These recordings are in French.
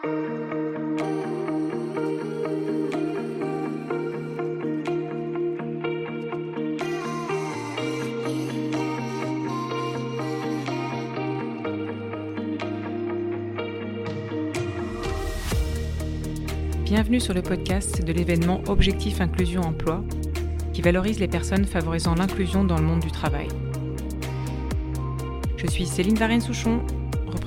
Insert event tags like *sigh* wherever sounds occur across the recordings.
Bienvenue sur le podcast de l'événement Objectif Inclusion Emploi qui valorise les personnes favorisant l'inclusion dans le monde du travail. Je suis Céline Varenne-Souchon,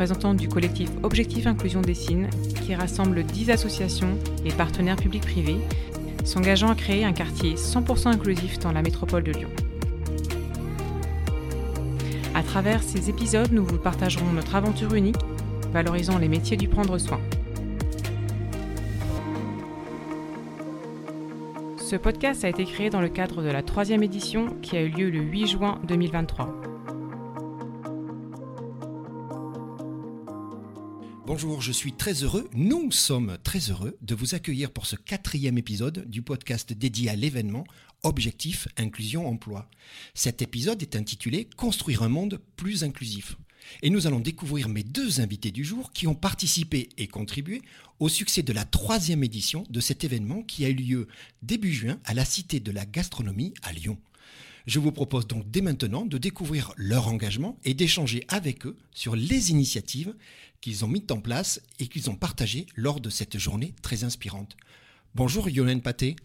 du collectif Objectif Inclusion Dessine qui rassemble 10 associations et partenaires publics-privés s'engageant à créer un quartier 100% inclusif dans la métropole de Lyon. À travers ces épisodes, nous vous partagerons notre aventure unique valorisant les métiers du prendre soin. Ce podcast a été créé dans le cadre de la troisième édition qui a eu lieu le 8 juin 2023. Bonjour, je suis très heureux, nous sommes très heureux de vous accueillir pour ce quatrième épisode du podcast dédié à l'événement Objectif Inclusion Emploi. Cet épisode est intitulé Construire un monde plus inclusif. Et nous allons découvrir mes deux invités du jour qui ont participé et contribué au succès de la troisième édition de cet événement qui a eu lieu début juin à la Cité de la Gastronomie à Lyon. Je vous propose donc dès maintenant de découvrir leur engagement et d'échanger avec eux sur les initiatives qu'ils ont mises en place et qu'ils ont partagées lors de cette journée très inspirante. Bonjour Yohan Paté.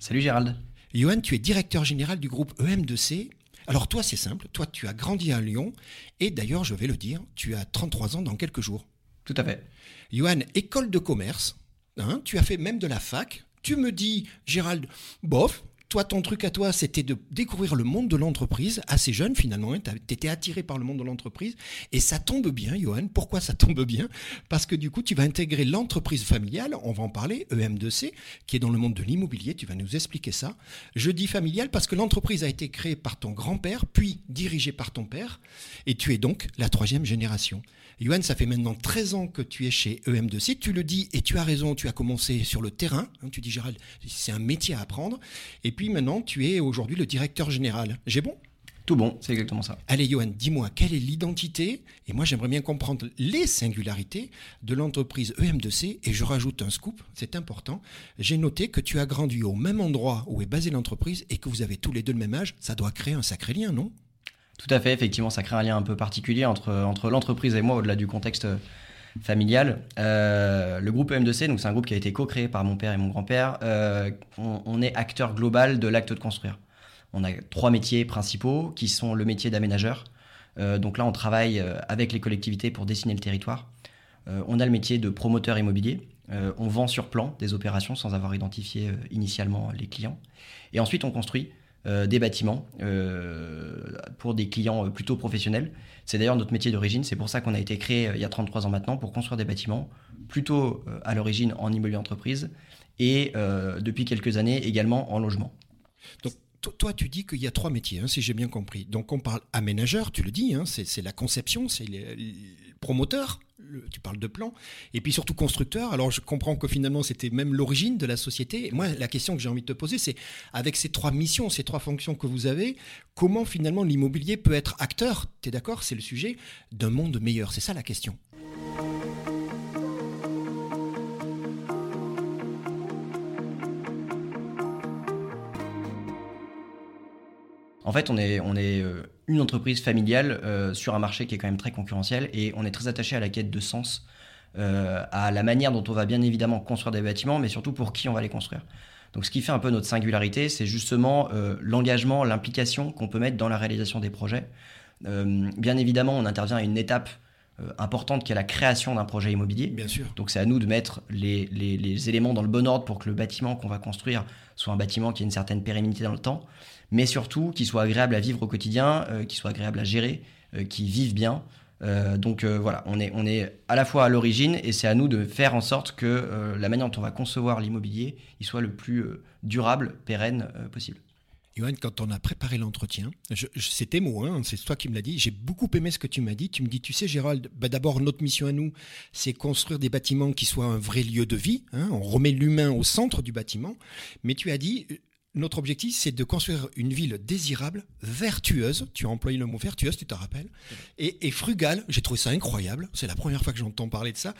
Salut Gérald. Yohan, tu es directeur général du groupe EM2C alors toi, c'est simple, toi tu as grandi à Lyon, et d'ailleurs, je vais le dire, tu as 33 ans dans quelques jours. Tout à fait. Johan, école de commerce, hein, tu as fait même de la fac, tu me dis, Gérald, bof, toi, ton truc à toi, c'était de découvrir le monde de l'entreprise assez jeune finalement. Hein, tu étais attiré par le monde de l'entreprise. Et ça tombe bien, Johan. Pourquoi ça tombe bien? Parce que du coup, tu vas intégrer l'entreprise familiale, on va en parler, EM2C, qui est dans le monde de l'immobilier. Tu vas nous expliquer ça. Je dis familiale parce que l'entreprise a été créée par ton grand-père, puis dirigée par ton père. Et tu es donc la troisième génération. Yoann, ça fait maintenant 13 ans que tu es chez EM2C. Tu le dis et tu as raison, tu as commencé sur le terrain. Hein, tu dis, Gérald, c'est un métier à apprendre. Et puis maintenant, tu es aujourd'hui le directeur général. J'ai bon? Tout bon, c'est exactement ça. Allez, Johan, dis-moi, quelle est l'identité? Et moi, j'aimerais bien comprendre les singularités de l'entreprise EM2C. Et je rajoute un scoop, c'est important. J'ai noté que tu as grandi au même endroit où est basée l'entreprise et que vous avez tous les deux le même âge. Ça doit créer un sacré lien, non? Tout à fait, effectivement, ça crée un lien un peu particulier entre, entre l'entreprise et moi au-delà du contexte familial. Euh, le groupe M2C, donc c'est un groupe qui a été co-créé par mon père et mon grand-père. Euh, on, est acteur global de l'acte de construire. On a trois métiers principaux qui sont le métier d'aménageur. Euh, donc là, on travaille avec les collectivités pour dessiner le territoire. on a le métier de promoteur immobilier. on vend sur plan des opérations sans avoir identifié initialement les clients. Et ensuite, on construit euh, des bâtiments euh, pour des clients euh, plutôt professionnels. C'est d'ailleurs notre métier d'origine, c'est pour ça qu'on a été créé il y a 33 ans maintenant pour construire des bâtiments, plutôt à l'origine en immobilier entreprise et depuis quelques années également en logement. Donc toi, tu dis qu'il y a trois métiers, hein, si j'ai bien compris. Donc, on parle aménageur, tu le dis, hein, c'est la conception, c'est le promoteur, tu parles de plan, et puis surtout constructeur. Alors, je comprends que finalement, c'était même l'origine de la société. moi, la question que j'ai envie de te poser, c'est avec ces trois missions, ces trois fonctions que vous avez, comment finalement l'immobilier peut être acteur, tu d'accord, c'est le sujet, d'un monde meilleur? C'est ça la question. En fait, on est, on est euh, une entreprise familiale euh, sur un marché qui est quand même très concurrentiel et on est très attaché à la quête de sens, euh, à la manière dont on va bien évidemment construire des bâtiments, mais surtout pour qui on va les construire. Donc ce qui fait un peu notre singularité, c'est justement l'engagement, l'implication qu'on peut mettre dans la réalisation des projets. bien évidemment, on intervient à une étape importante qui est la création d'un projet immobilier. Bien sûr. Donc c'est à nous de mettre les, les, les, éléments dans le bon ordre pour que le bâtiment qu'on va construire soit un bâtiment qui ait une certaine pérennité dans le temps mais surtout qui soit agréable à vivre au quotidien, euh, qui soit agréable à gérer, euh, qui vive bien. Euh, donc voilà, on est, on est à la fois à l'origine et c'est à nous de faire en sorte que la manière dont on va concevoir l'immobilier, il soit le plus durable, pérenne possible. Johan, quand on a préparé l'entretien, c'est tes hein, c'est toi qui me l'as dit, j'ai beaucoup aimé ce que tu m'as dit. Tu me dis, tu sais Gérald, bah d'abord notre mission à nous, c'est construire des bâtiments qui soient un vrai lieu de vie. Hein. on remet l'humain au centre du bâtiment. Mais tu as dit, notre objectif, c'est de construire une ville désirable, vertueuse. Tu as employé le mot vertueuse, tu te rappelles, et, et frugale. J'ai trouvé ça incroyable. C'est la première fois que j'entends parler de ça.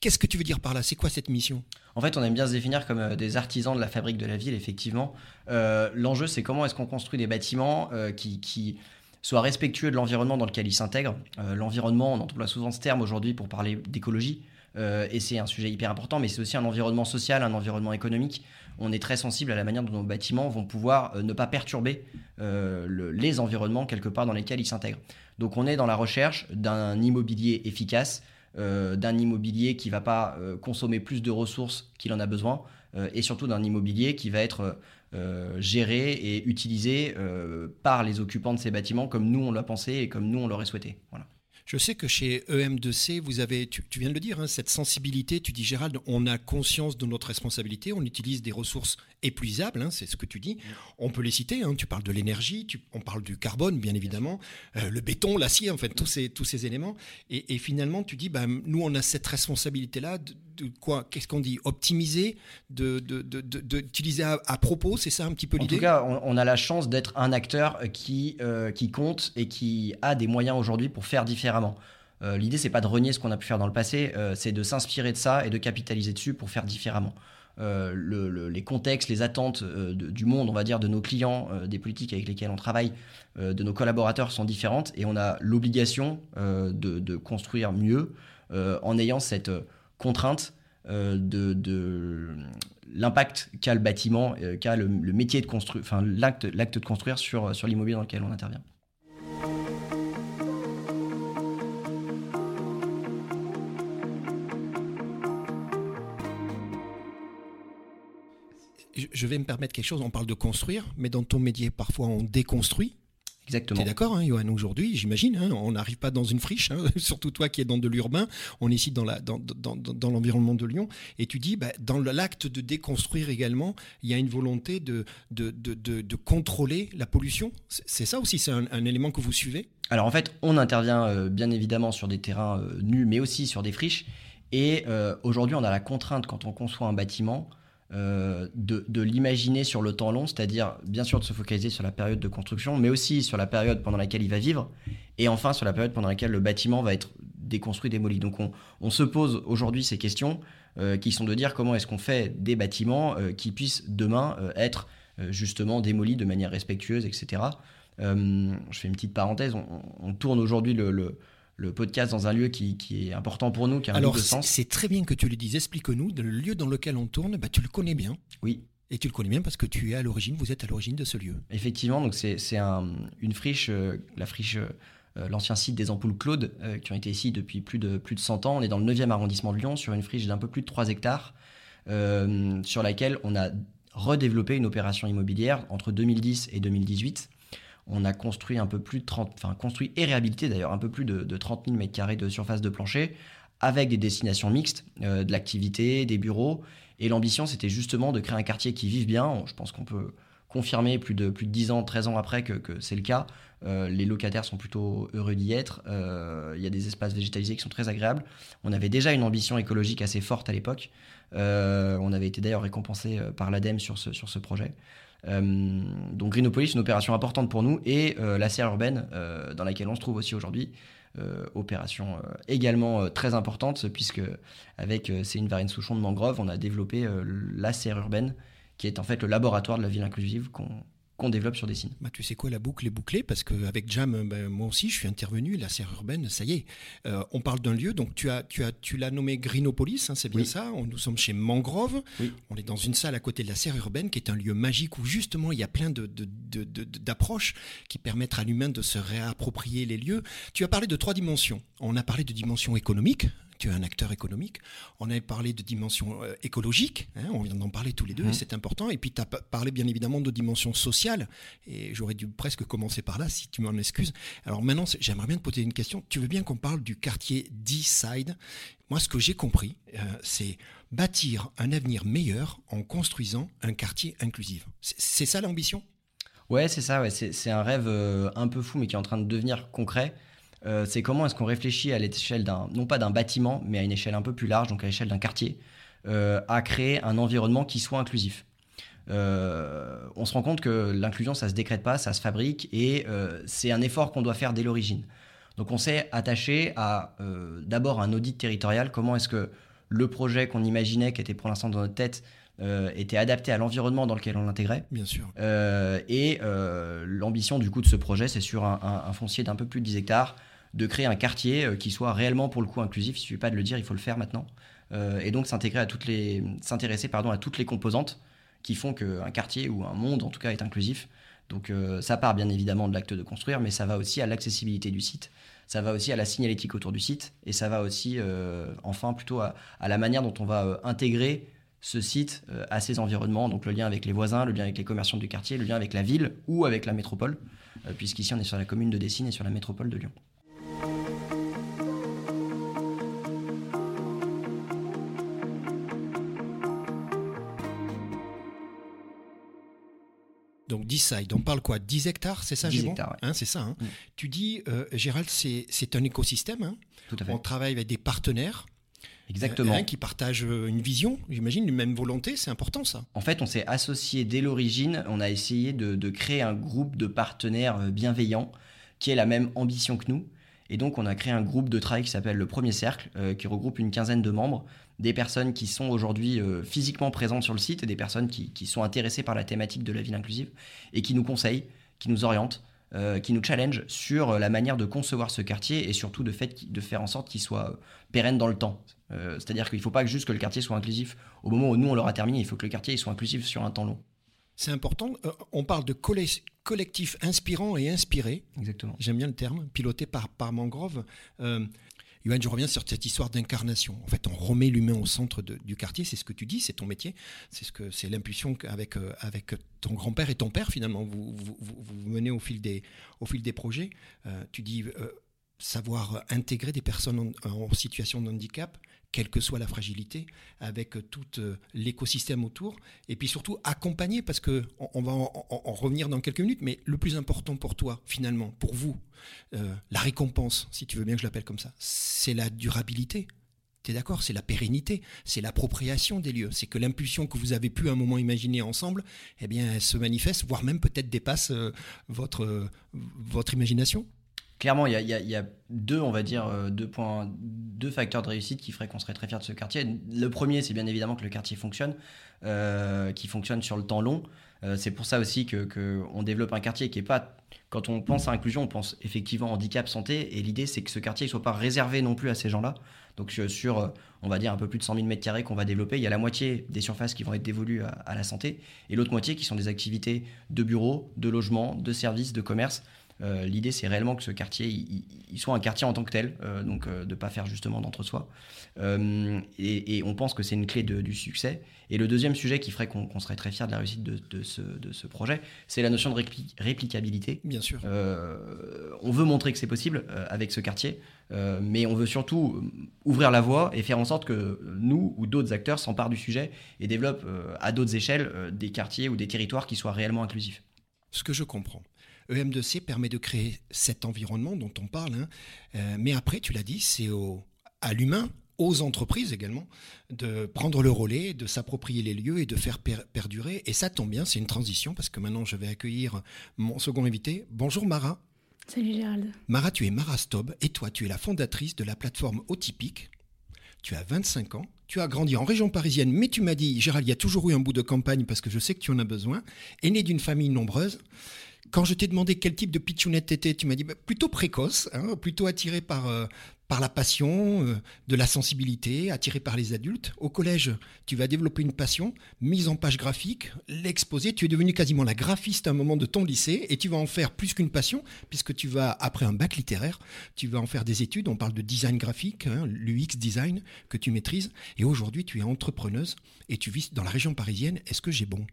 Qu'est-ce que tu veux dire par là? C'est quoi cette mission? En fait, on aime bien se définir comme euh, des artisans de la fabrique de la ville, effectivement. Euh, L'enjeu, c'est comment est-ce qu'on construit des bâtiments euh, qui, soient respectueux de l'environnement dans lequel ils s'intègrent. L'environnement, on emploie souvent ce terme aujourd'hui pour parler d'écologie. Euh, et c'est un sujet hyper important, mais c'est aussi un environnement social, un environnement économique. On est très sensible à la manière dont nos bâtiments vont pouvoir euh, ne pas perturber euh, le- les environnements quelque part dans lesquels ils s'intègrent. Donc on est dans la recherche d'un immobilier efficace, d'un immobilier qui va pas consommer plus de ressources qu'il en a besoin, et surtout d'un immobilier qui va être géré et utilisé par les occupants de ces bâtiments comme nous on l'a pensé et comme nous on l'aurait souhaité. Voilà. Je sais que chez EM2C, vous avez, tu, viens de le dire, hein, cette sensibilité. Tu dis, Gérald, on a conscience de notre responsabilité, on utilise des ressources épuisables, hein, c'est ce que tu dis. On peut les citer, hein, tu parles de l'énergie, on parle du carbone, bien évidemment, euh, le béton, l'acier, en fait, tous ces, tous ces éléments. Et, et finalement, tu dis, ben, nous, on a cette responsabilité-là de, de quoi Qu'est-ce qu'on dit Optimiser, de, de, d'utiliser à, à propos, c'est ça un petit peu En l'idée? tout cas, on, on a la chance d'être un acteur euh, qui, euh, qui compte et qui a des moyens aujourd'hui pour faire différemment. Euh, L'idée, c'est pas de renier ce qu'on a pu faire dans le passé, euh, c'est de s'inspirer de ça et de capitaliser dessus pour faire différemment. Euh, le- le- les contextes, les attentes euh, du monde, on va dire, de nos clients, euh, des politiques avec lesquelles on travaille, de nos collaborateurs sont différentes et on a l'obligation de, construire mieux en ayant cette contrainte de, l'impact qu'a le bâtiment, qu'a le, métier de construire, enfin l'acte, de construire sur l'immobilier dans lequel on intervient. Je- vais me permettre quelque chose, on parle de construire, mais dans ton métier, parfois, on déconstruit. Tu Exactement. es d'accord, hein, Johan Aujourd'hui, j'imagine, hein, on n'arrive pas dans une friche, hein, *laughs* surtout toi qui es dans de l'urbain, on est ici dans, la, dans, dans, dans, dans l'environnement de Lyon, et tu dis, bah, dans l'acte de déconstruire également, il y a une volonté de, de, de, de, de contrôler la pollution. C'est c'est ça aussi, c'est un, un élément que vous suivez? Alors en fait, on intervient euh, bien évidemment sur des terrains euh, nus, mais aussi sur des friches. Et euh, aujourd'hui, on a la contrainte quand on conçoit un bâtiment euh, de, de l'imaginer sur le temps long, c'est-à-dire bien sûr de se focaliser sur la période de construction, mais aussi sur la période pendant laquelle il va vivre, et enfin sur la période pendant laquelle le bâtiment va être déconstruit, démoli. Donc on, on se pose aujourd'hui ces questions euh, qui sont de dire comment est-ce qu'on fait des bâtiments euh, qui puissent demain être justement démolis de manière respectueuse, etc. Je fais une petite parenthèse, on, tourne aujourd'hui le, le podcast dans un lieu qui, qui est important pour nous, qui a un Alors, c'est sens. c'est très bien que tu le dises, explique-nous, le lieu dans lequel on tourne, bah, tu le connais bien. Oui, Et tu le connais bien parce que tu es à l'origine, vous êtes à l'origine de ce lieu. effectivement, donc c'est c'est un- une friche, euh, la friche, euh, l'ancien site des ampoules Claude, euh, qui ont été ici depuis plus de, plus de 100 ans. On est dans le 9e arrondissement de Lyon, sur une friche d'un peu plus de 3 hectares, sur laquelle on a redéveloppé une opération immobilière entre 2010 et 2018. On a construit un peu plus de 30, enfin construit et réhabilité d'ailleurs un peu plus de, de 30 000 mètres carrés de surface de plancher, avec des destinations mixtes, euh, de l'activité, des bureaux. Et l'ambition, c'était justement de créer un quartier qui vive bien. Je pense qu'on peut confirmer plus de, plus de 10 ans, 13 ans après que, que c'est le cas. Euh, les locataires sont plutôt heureux d'y être. Euh, Il y a des espaces végétalisés qui sont très agréables. On avait déjà une ambition écologique assez forte à l'époque. Euh, on avait été d'ailleurs récompensé par l'ADEME sur ce, sur ce projet. Donc Greenopolis, une opération importante pour nous, et la serre urbaine, dans laquelle on se trouve aussi aujourd'hui, opération également très importante, puisque avec Céline Varenne Souchon de Mangrove, on a développé la serre urbaine, qui est en fait le laboratoire de la ville inclusive qu'on qu'on développe sur Dessine. Bah, tu sais quoi, la boucle est bouclée parce qu'avec Jam, euh, ben, moi aussi, je suis intervenu. La serre urbaine, ça y est. Euh, on parle d'un lieu, donc tu as, tu as, tu l'as nommé Greenopolis, hein, c'est bien Oui. ça. On- nous sommes chez Mangrove. Oui. On est dans une salle à côté de la serre urbaine, qui est un lieu magique où justement il y a plein de- d'approches qui permettent à l'humain de se réapproprier les lieux. Tu as parlé de trois dimensions. On a parlé de dimension économique. Tu es un acteur économique. On a parlé de dimension euh, écologique. hein, on vient d'en parler tous les deux, Mhm. et c'est important. Et puis tu as pa- parlé bien évidemment de dimension sociale. Et j'aurais dû presque commencer par là, si tu m'en excuses. Alors maintenant, j'aimerais bien te poser une question. Tu veux bien qu'on parle du quartier D-Side? Moi, ce que j'ai compris, euh, c'est bâtir un avenir meilleur en construisant un quartier inclusif. C'est- ça l'ambition? Ouais, c'est ça, ouais. c'est un rêve euh, un peu fou, mais qui est en train de devenir concret. Euh, c'est comment est-ce qu'on réfléchit à l'échelle d'un, non pas d'un bâtiment, mais à une échelle un peu plus large, donc à l'échelle d'un quartier, euh, à créer un environnement qui soit inclusif. on se rend compte que l'inclusion, ça se décrète pas, ça se fabrique et c'est un effort qu'on doit faire dès l'origine. Donc on s'est attaché à d'abord un audit territorial, comment est-ce que le projet qu'on imaginait, qui était pour l'instant dans notre tête, euh, était adapté à l'environnement dans lequel on l'intégrait. Bien sûr. Euh, et euh, l'ambition du coup de ce projet, c'est sur un, foncier d'un peu plus de 10 hectares, de créer un quartier qui soit réellement pour le coup inclusif. Il ne suffit pas de le dire, il faut le faire maintenant. et donc s'intégrer à toutes les, s'intéresser pardon à toutes les composantes qui font qu'un quartier ou un monde en tout cas est inclusif. Donc ça part bien évidemment de l'acte de construire, mais ça va aussi à l'accessibilité du site ça va aussi à la signalétique autour du site et ça va aussi, euh, enfin, plutôt à, la manière dont on va euh, intégrer ce site euh, à ses environnements, donc le lien avec les voisins, le lien avec les commerçants du quartier, le lien avec la ville ou avec la métropole, puisqu'ici on est sur la commune de Dessines et sur la métropole de Lyon. Donc Decide, on parle quoi? 10 hectares, c'est ça 10 hectares, hein, C'est ça. Hein. Mm. Tu dis, euh, Gérald, c'est un écosystème. Hein. Tout à fait. On travaille avec des partenaires. Exactement. Euh, qui partagent euh, une vision, j'imagine, une même volonté, c'est important ça. En fait, on s'est associé dès l'origine, on a essayé de, de, créer un groupe de partenaires bienveillants qui ait la même ambition que nous. Et donc, on a créé un groupe de travail qui s'appelle le Premier Cercle, qui regroupe une quinzaine de membres des personnes qui sont aujourd'hui euh, physiquement présentes sur le site et des personnes qui, sont intéressées par la thématique de la ville inclusive et qui nous conseillent, qui nous orientent, euh, qui nous challengent sur la manière de concevoir ce quartier et surtout de, fait, de faire en sorte qu'il soit euh, pérenne dans le temps. C'est-à-dire qu'il ne faut pas juste que le quartier soit inclusif au moment où nous on l'aura terminé, il faut que le quartier soit inclusif sur un temps long. C'est important. on parle de collectif inspirant et inspiré. Exactement. J'aime bien le terme, piloté par, par Mangrove. Yoann, je reviens sur cette histoire d'incarnation. En fait, on remet l'humain au centre du quartier, c'est ce que tu dis, c'est ton métier, c'est ce que c'est l'impulsion avec, euh, avec ton grand-père et ton père, finalement, vous, vous, menez au fil des, au fil des projets. Euh, tu dis euh, savoir intégrer des personnes en situation de handicap, quelle que soit la fragilité, avec tout euh, l'écosystème autour, et puis surtout accompagner, parce que on, va en, revenir dans quelques minutes, mais le plus important pour toi, finalement, pour vous, euh, la récompense, si tu veux bien que je l'appelle comme ça, c'est la durabilité. Tu es d'accord? C'est la pérennité, c'est l'appropriation des lieux. C'est que l'impulsion que vous avez pu à un moment imaginer ensemble, eh bien, elle se manifeste, voire même peut-être dépasse euh, votre, votre imagination clairement, il y, a, deux, on va dire, euh, deux, points, deux facteurs de réussite qui feraient qu'on serait très fier de ce quartier. Le premier, c'est bien évidemment que le quartier fonctionne, euh, qui fonctionne sur le temps long. Euh, c'est pour ça aussi qu'on que développe un quartier qui est pas. Quand on pense à inclusion, on pense effectivement handicap, santé, et l'idée c'est que ce quartier ne soit pas réservé non plus à ces gens-là. Donc sur, on va dire, un peu plus de 100 000 m2 qu'on va développer, il y a la moitié des surfaces qui vont être dévolues à, à la santé, et l'autre moitié qui sont des activités de bureaux, de logement, de services, de commerce. Euh, l'idée, c'est réellement que ce quartier, il, soit un quartier en tant que tel, euh, donc euh, de ne pas faire justement d'entre-soi. Et, on pense que c'est une clé du succès. Et le deuxième sujet qui ferait qu'on serait très fier de la réussite de, ce, projet, c'est la notion de réplicabilité. Bien sûr. on veut montrer que c'est possible avec ce quartier, mais on veut surtout ouvrir la voie et faire en sorte que nous ou d'autres acteurs s'emparent du sujet et développent à d'autres échelles des quartiers ou des territoires qui soient réellement inclusifs. Ce que je comprends. EM2C permet de créer cet environnement dont on parle, hein. euh, mais après, tu l'as dit, c'est à l'humain, aux entreprises également, de prendre le relais, de s'approprier les lieux et de faire perdurer. Et ça tombe bien, c'est une transition, parce que maintenant je vais accueillir mon second invité. Bonjour Mara. Salut Gérald. Mara, tu es Mara Stob, et toi, tu es la fondatrice de la plateforme Otypique. Tu as 25 ans, tu as grandi en région parisienne, mais tu m'as dit, Gérald, il y a toujours eu un bout de campagne parce que je sais que tu en as besoin, et né d'une famille nombreuse. Quand je t'ai demandé quel type de pitchounette t'étais, tu m'as dit bah, plutôt précoce, hein, plutôt attiré par, euh, par la passion, euh, de la sensibilité, attiré par les adultes. Au collège, tu vas développer une passion, mise en page graphique, l'exposer. Tu es devenu quasiment la graphiste à un moment de ton lycée et tu vas en faire plus qu'une passion, puisque tu vas, après un bac littéraire, tu vas en faire des études. On parle de design graphique, hein, l'UX design que tu maîtrises. Et aujourd'hui, tu es entrepreneuse et tu vis dans la région parisienne. Est-ce que j'ai bon?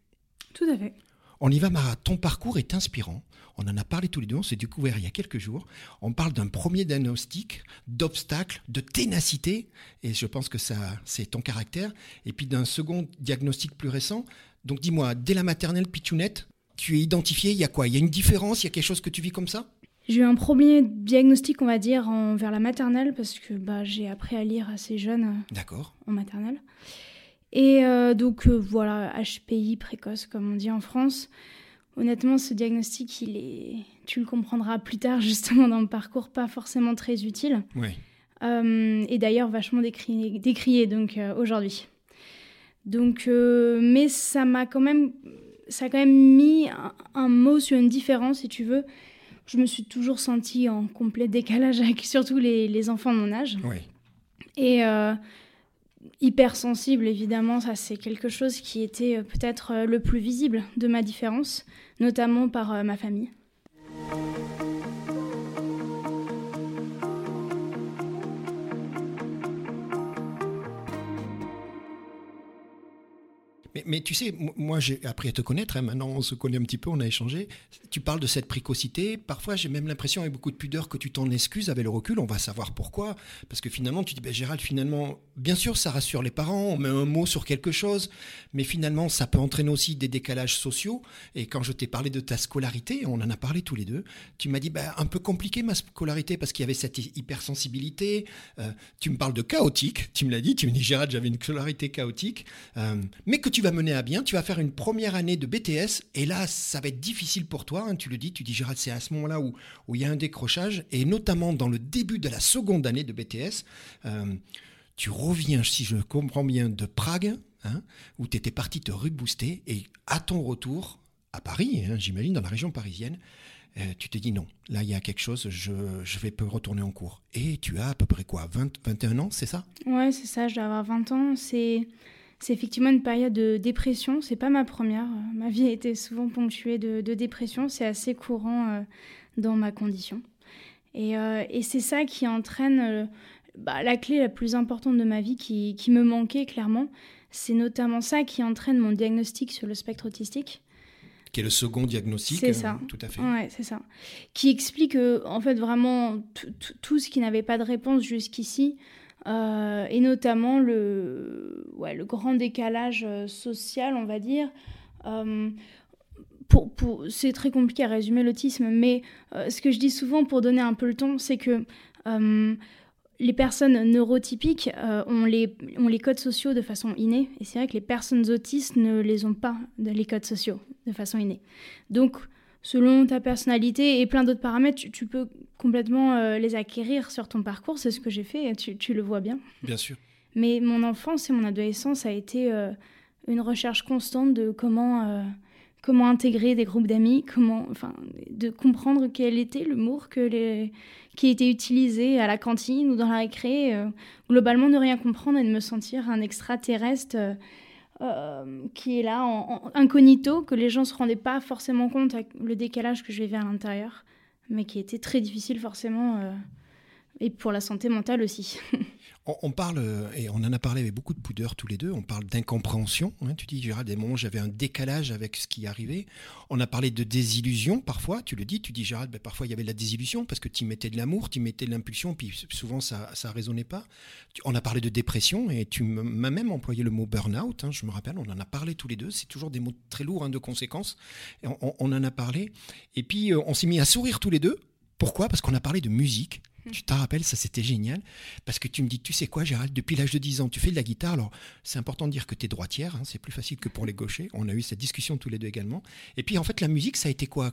Tout à fait. On y va, Mara. Ton parcours est inspirant. On en a parlé tous les deux, on s'est découvert il y a quelques jours. On parle d'un premier diagnostic, d'obstacle, de ténacité, et je pense que ça, c'est ton caractère. Et puis d'un second diagnostic plus récent. Donc dis-moi, dès la maternelle Pichounette, tu es identifié, il y a quoi? Il y a une différence? Il y a quelque chose que tu vis comme ça? J'ai eu un premier diagnostic, on va dire, en, vers la maternelle, parce que bah, j'ai appris à lire assez jeune D'accord. en maternelle. Et euh, donc voilà, HPI précoce comme on dit en France. Honnêtement, ce diagnostic, il est, tu le comprendras plus tard *laughs* justement dans le parcours, pas forcément très utile. Oui. et d'ailleurs vachement décrié, décrié donc aujourd'hui. Donc, mais ça m'a quand même, ça a quand même mis un, mot sur une différence, si tu veux. Je me suis toujours sentie en complet décalage avec *laughs* surtout les, les enfants de mon âge. Oui. Et euh, hypersensible, évidemment, ça c'est quelque chose qui était euh, peut-être euh, le plus visible de ma différence, notamment par ma famille. Mais, tu sais, moi j'ai appris à te connaître, hein, maintenant on se connaît un petit peu, on a échangé. Tu parles de cette précocité, parfois j'ai même l'impression avec beaucoup de pudeur que tu t'en excuses avec le recul, on va savoir pourquoi. Parce que finalement tu dis, ben, Gérald, finalement, bien sûr ça rassure les parents, on met un mot sur quelque chose, mais finalement ça peut entraîner aussi des décalages sociaux. Et quand je t'ai parlé de ta scolarité, on en a parlé tous les deux, tu m'as dit, ben, un peu compliqué ma scolarité parce qu'il y avait cette hypersensibilité. Euh, tu me parles de chaotique, tu me l'as dit, tu me dis, Gérald, j'avais une scolarité chaotique, euh, mais que tu vas mener à bien. Tu vas faire une première année de BTS et là, ça va être difficile pour toi. Hein, tu le dis, tu dis Gérald, c'est à ce moment-là où, où il y a un décrochage et notamment dans le début de la seconde année de BTS. Euh, tu reviens, si je comprends bien, de Prague, hein, où tu étais parti te rebooster et à ton retour à Paris, hein, j'imagine, dans la région parisienne, euh, tu te dis non, là il y a quelque chose, je, je vais retourner en cours. Et tu as à peu près quoi, 20, 21 ans, c'est ça? Ouais, c'est ça, je dois avoir 20 ans. C'est c'est effectivement une période de dépression. C'est pas ma première. Ma vie a été souvent ponctuée de, dépression. C'est assez courant euh, dans ma condition. Euh, et, c'est ça qui entraîne euh, bah, la clé la plus importante de ma vie qui, me manquait clairement. C'est notamment ça qui entraîne mon diagnostic sur le spectre autistique. Qui est le second diagnostic. C'est ça. Tout à fait. Ouais, c'est ça. Qui explique en fait vraiment tout ce qui n'avait pas de réponse jusqu'ici. Euh, et notamment le, ouais, le grand décalage euh, social, on va dire. Euh, pour, pour, c'est très compliqué à résumer l'autisme, mais ce que je dis souvent pour donner un peu le ton, c'est que les personnes neurotypiques ont, les, ont les codes sociaux de façon innée, et c'est vrai que les personnes autistes ne les ont pas, les codes sociaux, de façon innée. Donc, selon ta personnalité et plein d'autres paramètres, tu, peux complètement euh, les acquérir sur ton parcours. C'est ce que j'ai fait, tu, tu, le vois bien. Bien sûr. Mais mon enfance et mon adolescence a été euh, une recherche constante de comment, euh, comment intégrer des groupes d'amis, comment, enfin, de comprendre quel était l'humour que les, qui était utilisé à la cantine ou dans la récré. globalement, ne rien comprendre et de me sentir un extraterrestre euh, qui est là en, incognito, que les gens ne se rendaient pas forcément compte avec le décalage que je vivais à l'intérieur, mais qui était très difficile forcément, euh, et pour la santé mentale aussi. *laughs* On, parle, euh, et on en a parlé avec beaucoup de pudeur tous les deux, on parle d'incompréhension. Hein, tu dis, Gérald, des moments j'avais un décalage avec ce qui arrivait. On a parlé de désillusion parfois, tu le dis, tu dis, Gérald, ben, parfois il y avait de la désillusion parce que tu mettais de l'amour, tu mettais de l'impulsion, puis souvent ça ne résonnait pas. On a parlé de dépression et tu m'as même employé le mot burn-out, hein, je me rappelle, on en a parlé tous les deux. C'est toujours des mots très lourds hein, de conséquences. on, on, en a parlé. Et puis euh, on s'est mis à sourire tous les deux. Pourquoi? Parce qu'on a parlé de musique. Tu t'en rappelles, ça c'était génial. Parce que tu me dis, tu sais quoi, Gérald, depuis l'âge de 10 ans, tu fais de la guitare. Alors, c'est important de dire que tu es droitière, hein, c'est plus facile que pour les gauchers. On a eu cette discussion tous les deux également. Et puis, en fait, la musique, ça a été quoi?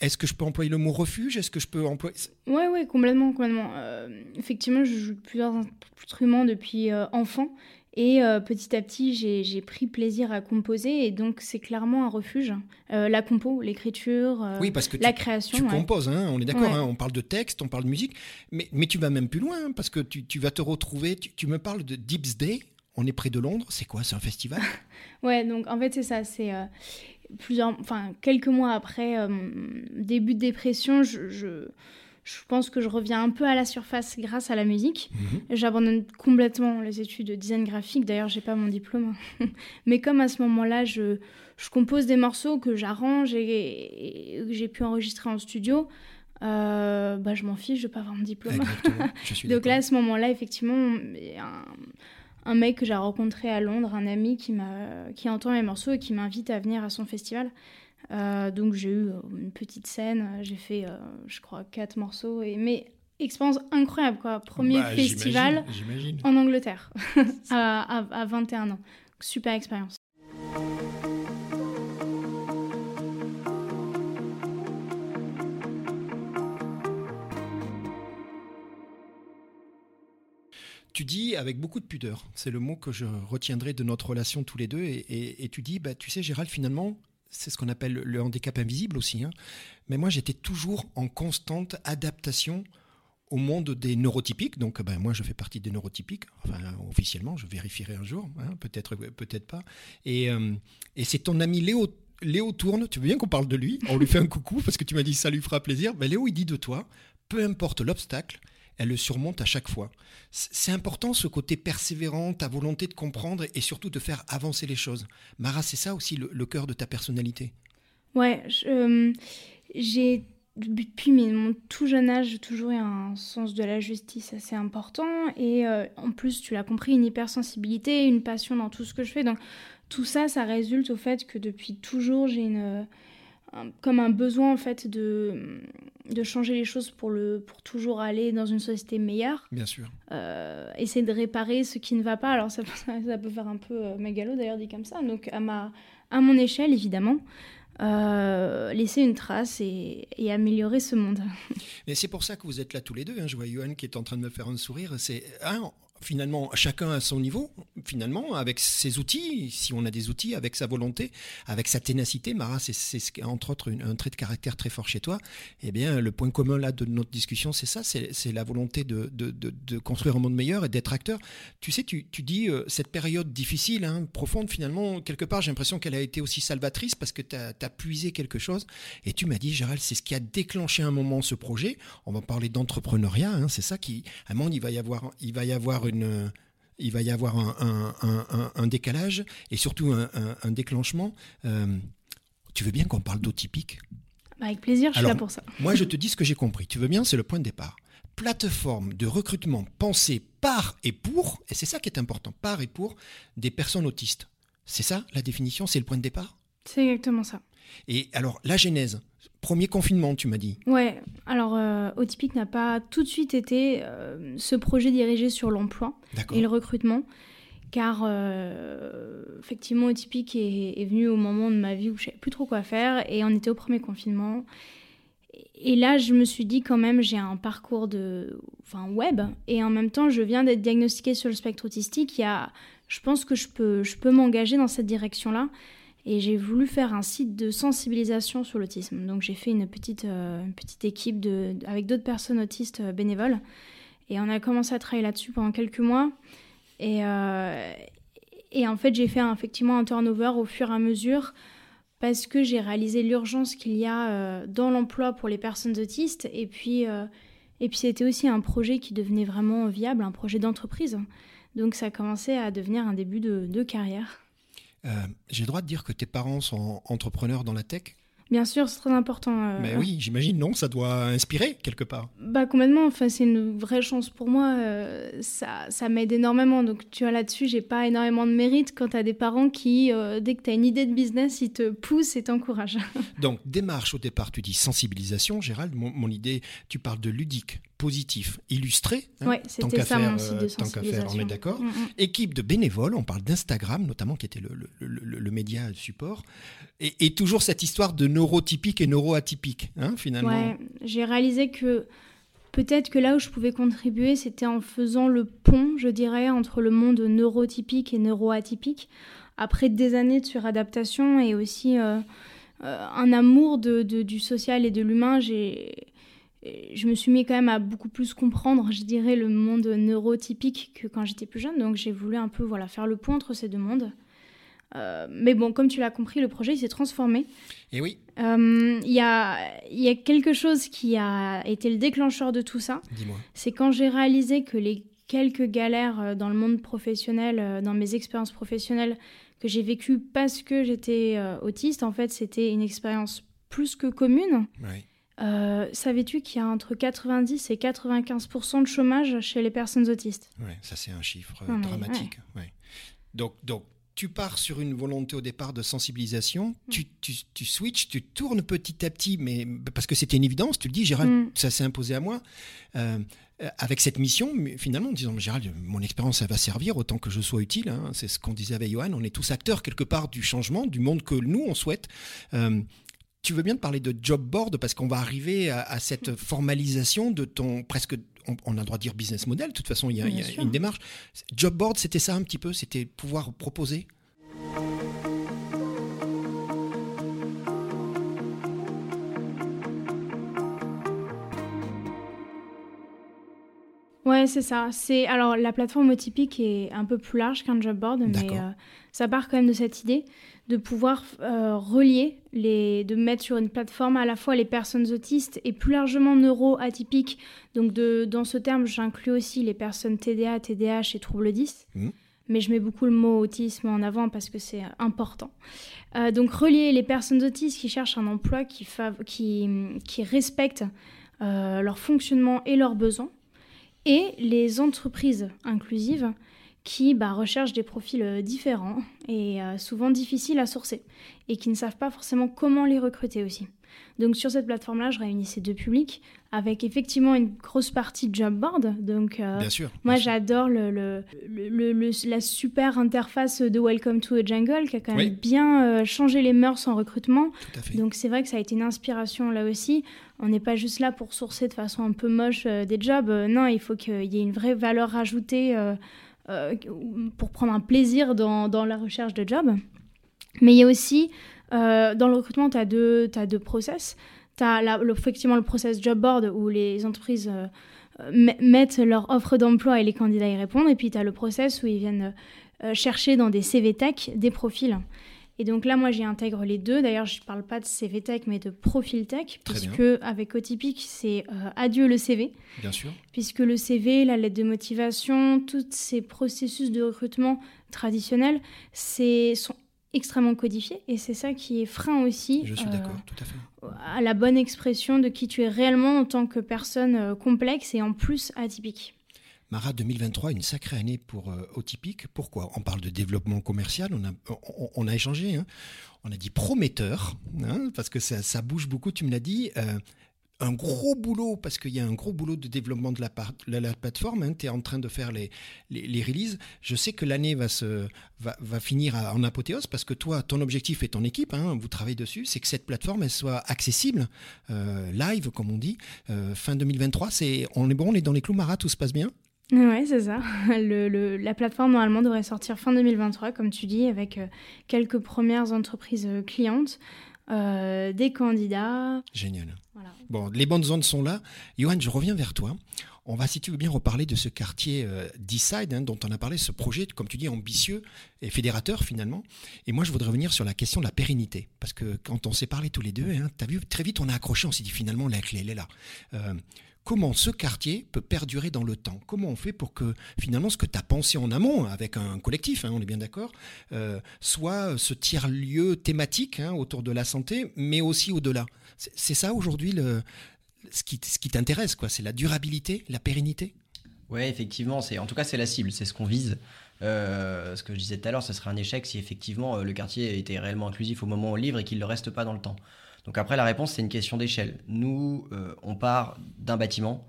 Est-ce que je peux employer le mot refuge? Est-ce que je peux employer Oui, oui, complètement, complètement. Euh, effectivement, je joue plusieurs instruments depuis euh, enfant et euh, petit à petit, j'ai pris plaisir à composer et donc c'est clairement un refuge. Euh, la compo, l'écriture, euh, oui, parce que la tu, création. Tu composes, hein, on est d'accord, hein, on parle de texte, on parle de musique, mais, mais tu vas même plus loin parce que tu, tu vas te retrouver, tu, me parles de Deeps Day, on est près de Londres, c'est quoi C'est un festival? *laughs* Ouais, donc en fait c'est ça, c'est plusieurs, enfin quelques mois après mon début de dépression, je je pense que je reviens un peu à la surface grâce à la musique. Mhm. J'abandonne complètement les études de design graphique. D'ailleurs, j'ai pas mon diplôme. *laughs* Mais comme à ce moment-là, je, je, compose des morceaux que j'arrange et, que j'ai pu enregistrer en studio, euh, bah, je m'en fiche, je vais pas avoir mon diplôme. *laughs* Donc là, à ce moment-là, effectivement, un, un mec que j'ai rencontré à Londres, un ami qui, qui entend mes morceaux et qui m'invite à venir à son festival. Euh, donc j'ai eu euh, une petite scène, j'ai fait, euh, je crois, quatre morceaux. Et, mais expérience incroyable, quoi. Premier Bah, festival j'imagine, j'imagine. en Angleterre *laughs* à, à- à 21 ans. Super expérience. Tu dis avec beaucoup de pudeur, c'est le mot que je retiendrai de notre relation tous les deux, et, et- et tu dis, bah, tu sais Gérald, finalement, c'est ce qu'on appelle le handicap invisible aussi, hein. mais moi j'étais toujours en constante adaptation au monde des neurotypiques, donc ben, moi je fais partie des neurotypiques, enfin officiellement, je vérifierai un jour, hein, peut-être peut-être pas, et, euh, et c'est ton ami Léo. Léo Tourne, tu veux bien qu'on parle de lui? On lui fait un coucou parce que tu m'as dit ça lui fera plaisir. Ben, Léo, il dit de toi, peu importe l'obstacle, elle le surmonte à chaque fois. C'est important ce côté persévérant, ta volonté de comprendre et surtout de faire avancer les choses. Mara, c'est ça aussi le, cœur de ta personnalité? Ouais, euh, j'ai depuis mon tout jeune âge toujours eu un sens de la justice assez important et euh, en plus tu l'as compris une hypersensibilité, une passion dans tout ce que je fais donc tout ça ça résulte au fait que depuis toujours j'ai une un- comme un besoin en fait de de changer les choses pour le pour toujours aller dans une société meilleure Bien sûr. euh, essayer de réparer ce qui ne va pas. Alors ça, peut- *laughs* ça peut faire un peu euh, mégalo d'ailleurs dit comme ça. Donc à, ma, à mon échelle évidemment, euh, laisser une trace et, et améliorer ce monde. *laughs* Mais c'est pour ça que vous êtes là tous les deux. hein. Je vois Johan qui est en train de me faire un sourire. C'est hein, finalement chacun à son niveau, finalement, avec ses outils, si on a des outils, avec sa volonté, avec sa ténacité. Mara, c'est entre autres une- un trait de caractère très fort chez toi. Eh bien, le point commun là de notre discussion, c'est ça, c'est la volonté de, construire un monde meilleur et d'être acteur. Tu sais, tu, tu dis euh, cette période difficile, hein, profonde, finalement, quelque part, j'ai l'impression qu'elle a été aussi salvatrice parce que tu as, puisé quelque chose. Et tu m'as dit, Gérald, c'est ce qui a déclenché un moment ce projet. On va parler d'entrepreneuriat, hein, c'est ça qui, à un moment, il va y avoir, il va y avoir une, il va y avoir un, un- un- un- un décalage et surtout un, déclenchement. Euh, tu veux bien qu'on parle d'eau typique? Bah, avec plaisir, je suis là pour ça. Moi, je *laughs* te dis ce que j'ai compris. Tu veux bien C'est le point de départ. Plateforme de recrutement pensée par et pour, et c'est ça qui est important, par et pour des personnes autistes. C'est ça la définition C'est le point de départ? C'est exactement ça. Et alors, la genèse, premier confinement, tu m'as dit. Ouais, alors euh, Otypique n'a pas tout de suite été euh, ce projet dirigé sur l'emploi et le recrutement, car euh, effectivement Otypique est, est venu au moment de ma vie où je savais plus trop quoi faire et on était au premier confinement. Et là, je me suis dit quand même, j'ai un parcours de, enfin web et en même temps, je viens d'être diagnostiquée sur le spectre autistique. Il y a, je pense que je peux, je peux m'engager dans cette direction-là. Et j'ai voulu faire un site de sensibilisation sur l'autisme. Donc j'ai fait une petite, euh, petite équipe avec d'autres personnes autistes euh, bénévoles. Et on a commencé à travailler là-dessus pendant quelques mois. Et, euh, en fait, j'ai fait effectivement un turnover au fur et à mesure parce que j'ai réalisé l'urgence qu'il y a dans l'emploi pour les personnes autistes. Et puis, et puis c'était aussi un projet qui devenait vraiment viable, un projet d'entreprise. Donc ça a commencé à devenir un début de carrière. Euh, j'ai le droit de dire que tes parents sont entrepreneurs dans la tech? Bien sûr, c'est très important. euh, Mais oui, j'imagine, non? Ça doit inspirer quelque part. Bah complètement, enfin, c'est une vraie chance pour moi, euh, ça, ça m'aide énormément. Donc tu vois là-dessus, j'ai pas énormément de mérite quand t'as des parents qui, dès que t'as une idée de business, ils te poussent et t'encouragent. *laughs* Donc, démarche au départ, tu dis sensibilisation, Gérald. Mon, mon idée, tu parles de ludique, positif, illustré. hein, ouais, tant c'était qu'à ça faire, mon site euh, de tant qu'à faire, on est d'accord. Mm, mm. Équipe de bénévoles, on parle d'Instagram notamment, qui était le, le- le- le média support. Et, et toujours cette histoire de neurotypique et neuroatypique, hein, finalement. Ouais, j'ai réalisé que peut-être que là où je pouvais contribuer, c'était en faisant le pont, je dirais, entre le monde neurotypique et neuroatypique. Après des années de suradaptation et aussi euh, euh, un amour de, de- du social et de l'humain, j'ai je me suis mis quand même à beaucoup plus comprendre, je dirais, le monde neurotypique que quand j'étais plus jeune. Donc j'ai voulu un peu voilà, faire le pont entre ces deux mondes. Euh, mais bon, comme tu l'as compris, le projet il s'est transformé. Et oui, Euh, Il y, a, y a quelque chose qui a été le déclencheur de tout ça. dis-moi. C'est quand j'ai réalisé que les quelques galères euh, dans le monde professionnel, dans mes expériences professionnelles que j'ai vécues parce que j'étais autiste, en fait, c'était une expérience plus que commune. Ouais. Euh, Savais-tu qu'il y a entre 90 et 95% de chômage chez les personnes autistes? Ouais, ça c'est un chiffre euh, Non, dramatique. ouais. Donc, donc, tu pars sur une volonté au départ de sensibilisation, tu, tu, tu switches, tu tournes petit à petit, mais parce que c'était une évidence, tu le dis, Gérald, Mm. ça s'est imposé à moi. Euh, avec cette mission, finalement, en disant, Gérald, mon expérience, ça va servir autant que je sois utile. hein. C'est ce qu'on disait avec Johan. On est tous acteurs quelque part du changement, du monde que nous, on souhaite. Euh, tu veux bien te parler de job board parce qu'on va arriver à, à cette formalisation de ton presque, on, on a le droit de dire business model. De toute façon, il y a, Bien il y a sûr. une démarche. Job board, c'était ça un petit peu, c'était pouvoir proposer? Ouais, c'est ça. C'est alors la plateforme Otypique est un peu plus large qu'un job board, mais euh, ça part quand même de cette idée de pouvoir euh, relier les, de mettre sur une plateforme à la fois les personnes autistes et plus largement neuroatypiques. Donc de, dans ce terme, j'inclus aussi les personnes TDA, TDAH et troubles 10. Mhm. Mais je mets beaucoup le mot autisme en avant parce que c'est important. Euh, donc relier les personnes autistes qui cherchent un emploi qui, fav- qui, qui respecte euh, leur fonctionnement et leurs besoins et les entreprises inclusives qui bah, recherchent des profils euh, différents et euh, souvent difficiles à sourcer et qui ne savent pas forcément comment les recruter aussi. Donc sur cette plateforme-là, je réunis ces deux publics avec effectivement une grosse partie job board. Donc euh, Bien sûr. moi j'adore le, le- le- le- le- la super interface de Welcome to a Jungle qui a quand même Oui. bien euh, changé les mœurs en recrutement. Tout à fait. Donc c'est vrai que ça a été une inspiration là aussi. On n'est pas juste là pour sourcer de façon un peu moche euh, des jobs. Non, il faut qu'il y ait une vraie valeur ajoutée pour prendre un plaisir dans, dans la recherche de job. Mais il y a aussi, euh, dans le recrutement, tu as deux, deux process. Tu as effectivement le process job board où les entreprises euh, euh, met- mettent leur offre d'emploi et les candidats y répondent. Et puis tu as le process où ils viennent euh, chercher dans des CV Tech des profils. Et donc là, moi, j'y intègre les deux. D'ailleurs, je ne parle pas de CV Tech, mais de profil Tech, Très bien. puisque avec Otypique, c'est euh, adieu le CV, Bien sûr. puisque le CV, la lettre de motivation, tous ces processus de recrutement traditionnels, c'est sont extrêmement codifiés. Et c'est ça qui est frein aussi Je suis euh, d'accord, tout à fait. à la bonne expression de qui tu es réellement en tant que personne euh, complexe et en plus atypique. Mara 2023, une sacrée année pour euh. Pourquoi? On parle de développement commercial, on a, échangé, hein. on a dit prometteur, hein, parce que ça, bouge beaucoup, tu me l'as dit. euh, un gros boulot, parce qu'il y a un gros boulot de développement de la, plateforme. tu es en train de faire les, releases. Je sais que l'année va, se, finir en apothéose, parce que toi, ton objectif et ton équipe, hein, vous travaillez dessus, c'est que cette plateforme soit accessible, euh, live, comme on dit, euh, fin 2023. C'est, on est bon, on est dans les clous, Mara, tout se passe bien? Ouais, c'est ça. *laughs* Le, le- la plateforme, normalement, devrait sortir fin 2023, comme tu dis, avec euh, quelques premières entreprises euh, clientes, euh, des candidats. Génial. Voilà. Bon, les bonnes ondes sont là. Johan, je reviens vers toi. On va, si tu veux bien, reparler de ce quartier euh, Decide, hein, dont on a parlé, ce projet, comme tu dis, ambitieux et fédérateur finalement. Et moi, je voudrais revenir sur la question de la pérennité. Parce que quand on s'est parlé tous les deux, hein, tu as vu, très vite, on a accroché, on s'est dit finalement, la clé, elle est là. Euh, comment ce quartier peut perdurer dans le temps Comment on fait pour que finalement ce que tu as pensé en amont avec un collectif, hein, on est bien d'accord, euh, soit ce tiers-lieu thématique hein, autour de la santé, mais aussi au-delà C'est ça aujourd'hui ce qui, ce qui t'intéresse, quoi C'est la durabilité, la pérennité? Ouais, effectivement, en tout cas c'est la cible, c'est ce qu'on vise. Euh, ce que je disais tout à l'heure, ce serait un échec si effectivement euh, le quartier était réellement inclusif au moment où on livre et qu'il ne le reste pas dans le temps. Donc après, la réponse, c'est une question d'échelle. Nous, euh, on part d'un bâtiment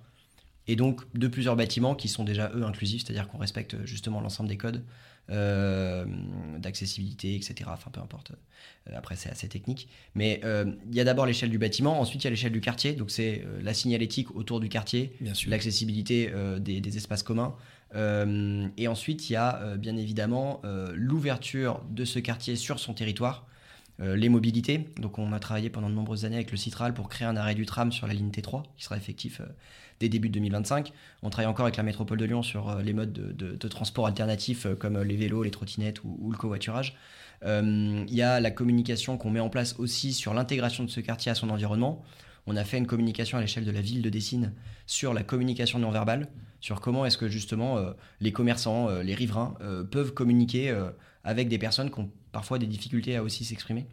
et donc de plusieurs bâtiments qui sont déjà eux inclusifs, c'est-à-dire qu'on respecte justement l'ensemble des codes euh, d'accessibilité, etc. Enfin, peu importe. Euh, Après, c'est assez technique. Mais euh, il y a d'abord l'échelle du bâtiment, ensuite il y a l'échelle du quartier. Donc c'est la signalétique autour du quartier, l'accessibilité des, des espaces communs. Et ensuite, il y a bien évidemment l'ouverture de ce quartier sur son territoire, les mobilités. Donc, on a travaillé pendant de nombreuses années avec le Citral pour créer un arrêt du tram sur la ligne T3 qui sera effectif euh, dès début 2025. On travaille encore avec la métropole de Lyon sur euh, les modes de, de- de transport alternatifs euh, comme euh, les vélos, les trottinettes ou, ou le covoiturage. Euh, Il y a la communication qu'on met en place aussi sur l'intégration de ce quartier à son environnement. On a fait une communication à l'échelle de la ville de Dessine sur la communication non verbale, sur comment est-ce que justement euh, les commerçants, euh, les riverains euh, peuvent communiquer euh, avec des personnes qui ont parfois des difficultés à aussi s'exprimer.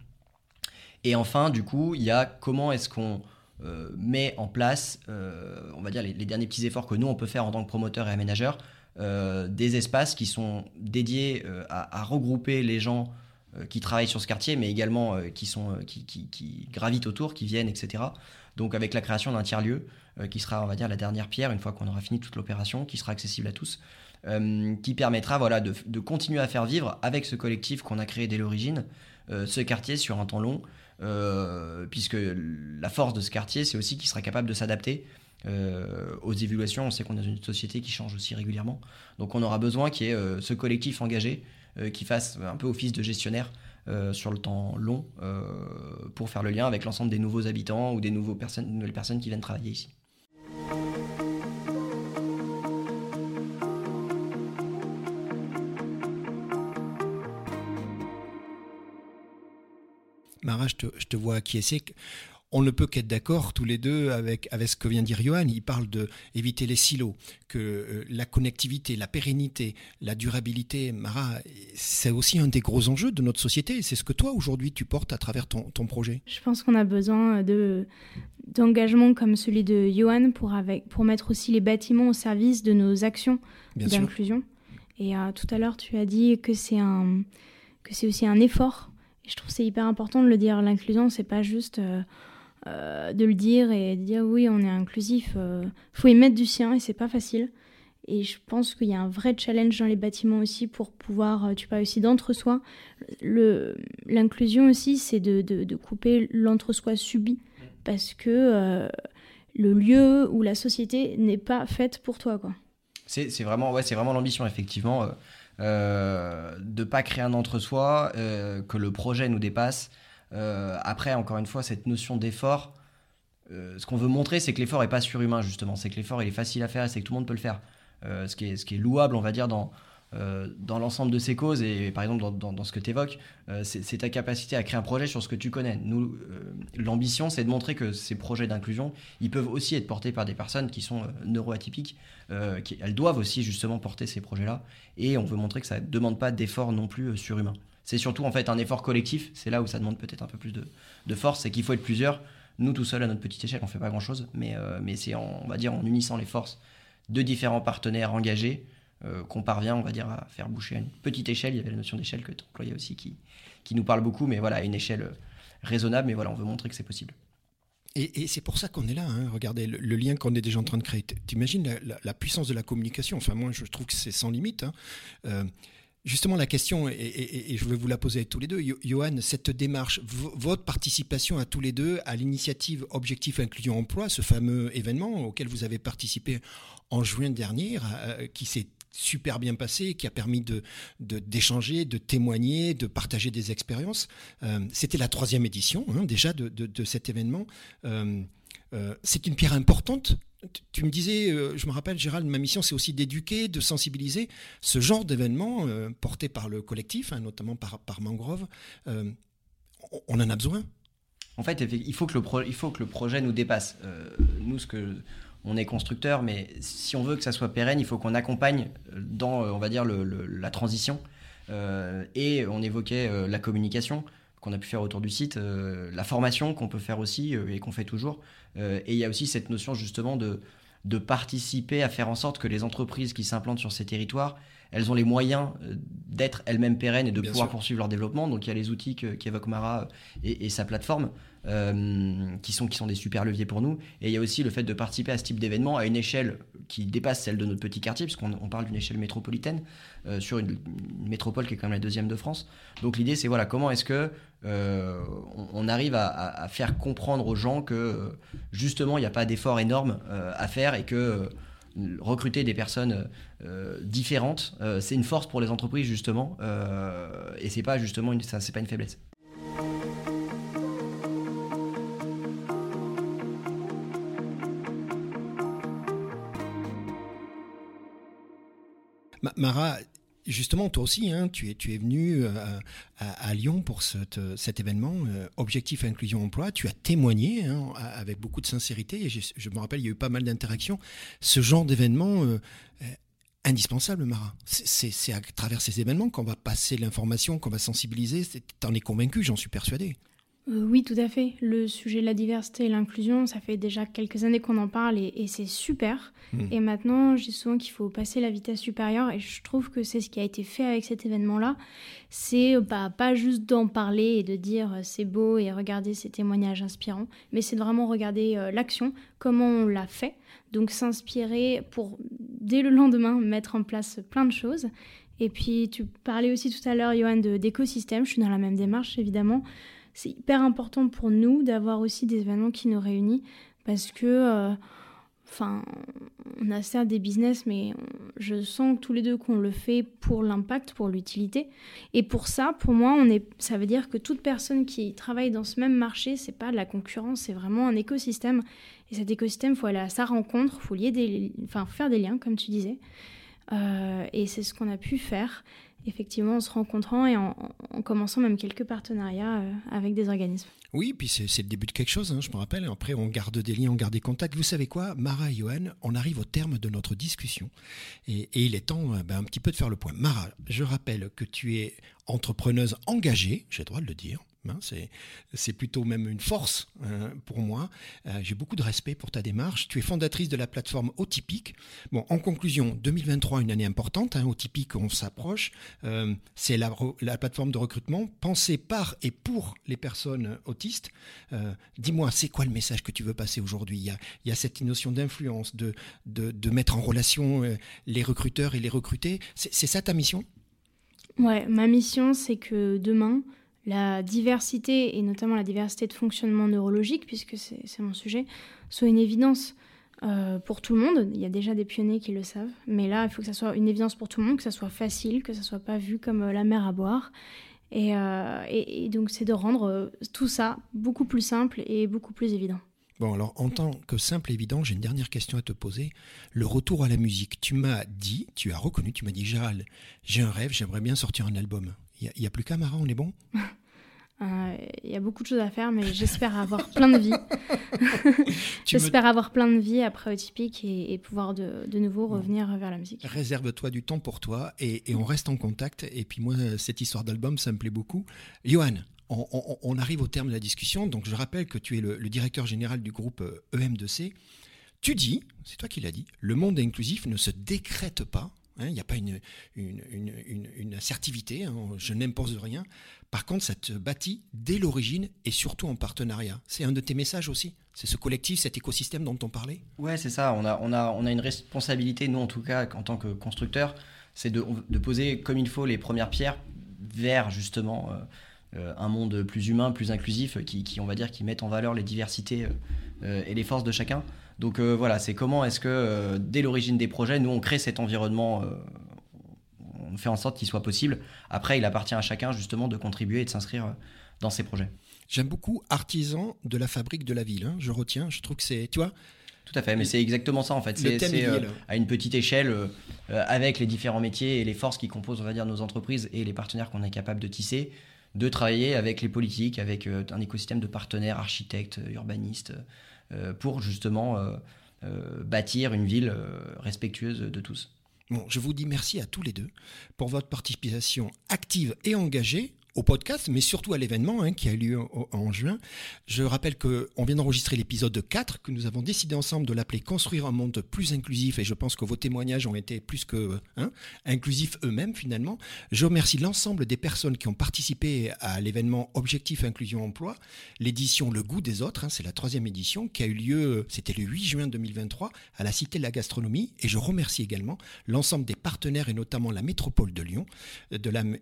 Et enfin, du coup, il y a comment est-ce qu'on euh, met en place, euh, on va dire, les, derniers petits efforts que nous, on peut faire en tant que promoteur et aménageur des espaces qui sont dédiés à, regrouper les gens qui travaillent sur ce quartier, mais également qui, sont, qui, gravitent autour, qui viennent, etc. Donc avec la création d'un tiers-lieu, qui sera, on va dire, la dernière pierre, une fois qu'on aura fini toute l'opération, qui sera accessible à tous, qui permettra voilà, de, continuer à faire vivre avec ce collectif qu'on a créé dès l'origine, ce quartier sur un temps long, euh, puisque la force de ce quartier, c'est aussi qu'il sera capable de s'adapter euh, aux évolutions. On sait qu'on est dans une société qui change aussi régulièrement. Donc on aura besoin qu'il y ait euh, ce collectif engagé qui fasse un peu office de gestionnaire sur le temps long pour faire le lien avec l'ensemble des nouveaux habitants ou des personnes, nouvelles personnes qui viennent travailler ici. Mara, je te, vois acquiescer. On ne peut qu'être d'accord tous les deux avec, avec ce que vient de dire Johan. Il parle de éviter les silos, que euh, la connectivité, la pérennité, la durabilité, Mara, c'est aussi un des gros enjeux de notre société. C'est ce que toi, aujourd'hui, tu portes à travers ton, projet. Je pense qu'on a besoin de, d'engagement comme celui de Johan pour, avec, pour mettre aussi les bâtiments au service de nos actions d'inclusion. Et euh, tout à l'heure, tu as dit que c'est, un, que c'est aussi un effort je trouve c'est hyper important de le dire. L'inclusion, c'est pas juste euh, euh, de le dire et de dire oui, on est inclusif. Il euh, faut y mettre du sien et c'est pas facile. Et je pense qu'il y a un vrai challenge dans les bâtiments aussi pour pouvoir, tu parles aussi d'entre-soi. L'inclusion aussi, c'est de, couper l'entre-soi subi parce que le lieu ou la société n'est pas faite pour toi. C'est vraiment, ouais, vraiment l'ambition, effectivement. Euh, de pas créer un entre-soi, euh, que le projet nous dépasse. Euh, après, encore une fois, cette notion d'effort, ce qu'on veut montrer, c'est que l'effort n'est pas surhumain, justement. C'est que l'effort, il est facile à faire et c'est que tout le monde peut le faire. ce, qui est, ce qui est louable, on va dire, dans, euh, dans l'ensemble de ces causes, et par exemple dans, ce que tu évoques, euh, c'est ta capacité à créer un projet sur ce que tu connais. Nous, euh, l'ambition, c'est de montrer que ces projets d'inclusion, ils peuvent aussi être portés par des personnes qui sont neuroatypiques, qui, elles doivent aussi justement porter ces projets-là, et on veut montrer que ça ne demande pas d'efforts non plus surhumains. C'est surtout en fait un effort collectif, c'est là où ça demande peut-être un peu plus de, force, c'est qu'il faut être plusieurs. Nous, tout seuls, à notre petite échelle, on fait pas grand-chose, mais, mais c'est, on va dire, en unissant les forces de différents partenaires engagés, euh, qu'on parvient, on va dire, à faire boucher à une petite échelle. Il y avait la notion d'échelle que tu employais aussi qui, qui nous parle beaucoup, mais voilà, à une échelle euh, raisonnable. Mais voilà, on veut montrer que c'est possible. Et, c'est pour ça qu'on est là. Hein. Regardez le, lien qu'on est déjà en train de créer. T'imagines la, la, puissance de la communication? Enfin, moi, je trouve que c'est sans limite. Hein. Euh, justement, la question, et, je vais vous la poser à tous les deux, Johan, cette démarche, votre participation à tous les deux à l'initiative Objectif Inclusion Emploi, ce fameux événement auquel vous avez participé en juin dernier, qui s'est super bien passé, qui a permis de, d'échanger, de, témoigner, de partager des expériences. Euh, c'était la troisième édition hein, déjà de, cet événement. Euh, euh, c'est une pierre importante. Tu me disais, je me rappelle, Gérald, ma mission, c'est aussi d'éduquer, de sensibiliser ce genre d'événement porté par le collectif, hein, notamment par, par Mangrove. on en a besoin. En fait, il faut que le, il faut que le projet nous dépasse. nous, ce que on est constructeur, mais si on veut que ça soit pérenne, il faut qu'on accompagne dans, euh, on va dire, la transition. Euh, et on évoquait euh, la communication qu'on a pu faire autour du site, la formation qu'on peut faire aussi et qu'on fait toujours. et il y a aussi cette notion justement de, de participer à faire en sorte que les entreprises qui s'implantent sur ces territoires, elles ont les moyens d'être elles-mêmes pérennes et de pouvoir poursuivre leur développement. Donc il y a les outils qu'évoque Mara et, sa plateforme. Euh, qui, sont, qui sont des super leviers pour nous. Et il y a aussi le fait de participer à ce type d'événement à une échelle qui dépasse celle de notre petit quartier, puisqu'on on parle d'une échelle métropolitaine, euh, sur une, métropole qui est quand même la deuxième de France. Donc l'idée, c'est voilà, comment est-ce que euh, on, arrive à, faire comprendre aux gens que justement, il n'y a pas d'effort énorme à faire et que recruter des personnes différentes, c'est une force pour les entreprises justement, et c'est pas justement une, c'est pas une faiblesse. Mara, justement, toi aussi, hein, tu, es, tu es venu euh, à, Lyon pour cet événement, euh, Objectif Inclusion Emploi. Tu as témoigné hein, avec beaucoup de sincérité, et je, me rappelle, il y a eu pas mal d'interactions. Ce genre d'événement, euh, indispensable, Mara. C'est à travers ces événements qu'on va passer l'information, qu'on va sensibiliser. Tu en es convaincu, j'en suis persuadé. Euh, oui, tout à fait. Le sujet de la diversité et l'inclusion, ça fait déjà quelques années qu'on en parle et, c'est super. Hmm. Et maintenant, je dis souvent qu'il faut passer la vitesse supérieure et je trouve que c'est ce qui a été fait avec cet événement-là. C'est bah, pas juste d'en parler et de dire euh, c'est beau et regarder ces témoignages inspirants, mais c'est de vraiment regarder euh, l'action, comment on l'a fait. Donc s'inspirer pour, dès le lendemain, mettre en place plein de choses. Et puis, tu parlais aussi tout à l'heure, Johan, d'écosystème. Je suis dans la même démarche, évidemment c'est hyper important pour nous d'avoir aussi des événements qui nous réunissent parce que, euh, enfin, on a certes des business, mais je sens tous les deux qu'on le fait pour l'impact, pour l'utilité. Et pour ça, pour moi, ça veut dire que toute personne qui travaille dans ce même marché, c'est pas de la concurrence, c'est vraiment un écosystème. Et cet écosystème, il faut aller à sa rencontre, il faut lier des, enfin, faire des liens, comme tu disais. Euh, et c'est ce qu'on a pu faire effectivement en se rencontrant et en, commençant même quelques partenariats euh, avec des organismes. Oui, puis c'est le début de quelque chose, hein, je me rappelle. Après, on garde des liens, on garde des contacts. Vous savez quoi, Mara et Johan, on arrive au terme de notre discussion et, il est temps euh, ben, un petit peu de faire le point. Mara, je rappelle que tu es entrepreneuse engagée, j'ai le droit de le dire, c'est plutôt même une force hein, pour moi. Euh, j'ai beaucoup de respect pour ta démarche. Tu es fondatrice de la plateforme Otypique. Bon, en conclusion, 2023, une année importante. Hein, Otypique, on s'approche. Euh, c'est la, plateforme de recrutement pensée par et pour les personnes autistes. Euh, dis-moi, c'est quoi le message que tu veux passer aujourd'hui? Il, y a cette notion d'influence, de, de, mettre en relation les recruteurs et les recrutés. C'est ça ta mission? Ouais, ma mission, c'est que demain, la diversité, et notamment la diversité de fonctionnement neurologique, puisque c'est mon sujet, soit une évidence euh, pour tout le monde. Il y a déjà des pionniers qui le savent, mais là, il faut que ça soit une évidence pour tout le monde, que ça soit facile, que ça soit pas vu comme euh, la mer à boire. Euh, et, donc, c'est de rendre tout ça beaucoup plus simple et beaucoup plus évident. Bon, alors en tant que simple et évident, j'ai une dernière question à te poser. Le retour à la musique, tu m'as dit, tu as reconnu, tu m'as dit, Gérald, j'ai un rêve, j'aimerais bien sortir un album. Il n'y a, plus qu'à Mara, on est bon? *laughs* Euh, Il y a beaucoup de choses à faire, mais j'espère avoir plein de vie. *laughs* j'espère avoir plein de vie après Otypique et, et pouvoir de, de nouveau revenir vers la musique. Réserve-toi du temps pour toi et, on reste en contact. Et puis moi, cette histoire d'album, ça me plaît beaucoup. Johan, on, arrive au terme de la discussion. Donc je rappelle que tu es le, le directeur général du groupe EM2C. Euh, e tu dis, c'est toi qui l'as dit, le monde inclusif ne se décrète pas, Hein, il n'y a pas une, une, assertivité, hein, je n'impose rien. Par contre, ça te bâtit dès l'origine et surtout en partenariat. C'est un de tes messages aussi C'est ce collectif, cet écosystème dont on parlait Ouais, c'est ça. On a, on, a, on a une responsabilité, nous en tout cas, en tant que constructeur, c'est de, poser comme il faut les premières pierres vers justement euh, euh, un monde plus humain, plus inclusif, qui, qui, on va dire, qui met en valeur les diversités euh, et les forces de chacun. Donc euh, voilà, c'est comment est-ce que euh, dès l'origine des projets, nous on crée cet environnement, euh, on fait en sorte qu'il soit possible. Après, il appartient à chacun justement de contribuer et de s'inscrire dans ces projets. J'aime beaucoup artisan de la fabrique de la ville. Hein. Je retiens, je trouve que c'est, tu vois. Tout à fait, mais c'est exactement ça en fait. C'est à une petite échelle, avec les différents métiers et les forces qui composent, on va dire, nos entreprises et les partenaires qu'on est capable de tisser, de travailler avec les politiques, avec un écosystème de partenaires, architectes, urbanistes, pour justement euh, euh, bâtir une ville respectueuse de tous. Je vous dis merci à tous les deux pour votre participation active et engagée au podcast, mais surtout à l'événement hein, qui a eu lieu en, juin. Je rappelle qu'on vient d'enregistrer l'épisode 4, que nous avons décidé ensemble de l'appeler Construire un monde plus inclusif, et je pense que vos témoignages ont été plus que hein, inclusifs eux-mêmes finalement. Je remercie l'ensemble des personnes qui ont participé à l'événement Objectif Inclusion Emploi, l'édition Le Goût des Autres, hein, c'est la troisième édition, qui a eu lieu, c'était le 8 juin 2023, à la Cité de la Gastronomie, et je remercie également l'ensemble des partenaires, et notamment la métropole de Lyon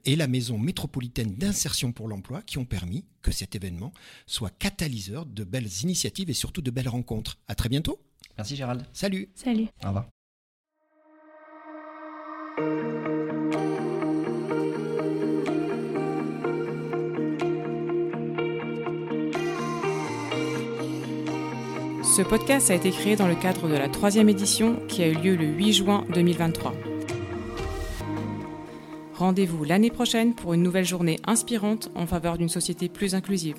et la maison métropolitaine d'insertion pour l'emploi qui ont permis que cet événement soit catalyseur de belles initiatives et surtout de belles rencontres. À très bientôt. Merci Gérald. Salut. Salut. Au revoir. Ce podcast a été créé dans le cadre de la troisième édition qui a eu lieu le 8 juin 2023. Rendez-vous l'année prochaine pour une nouvelle journée inspirante en faveur d'une société plus inclusive.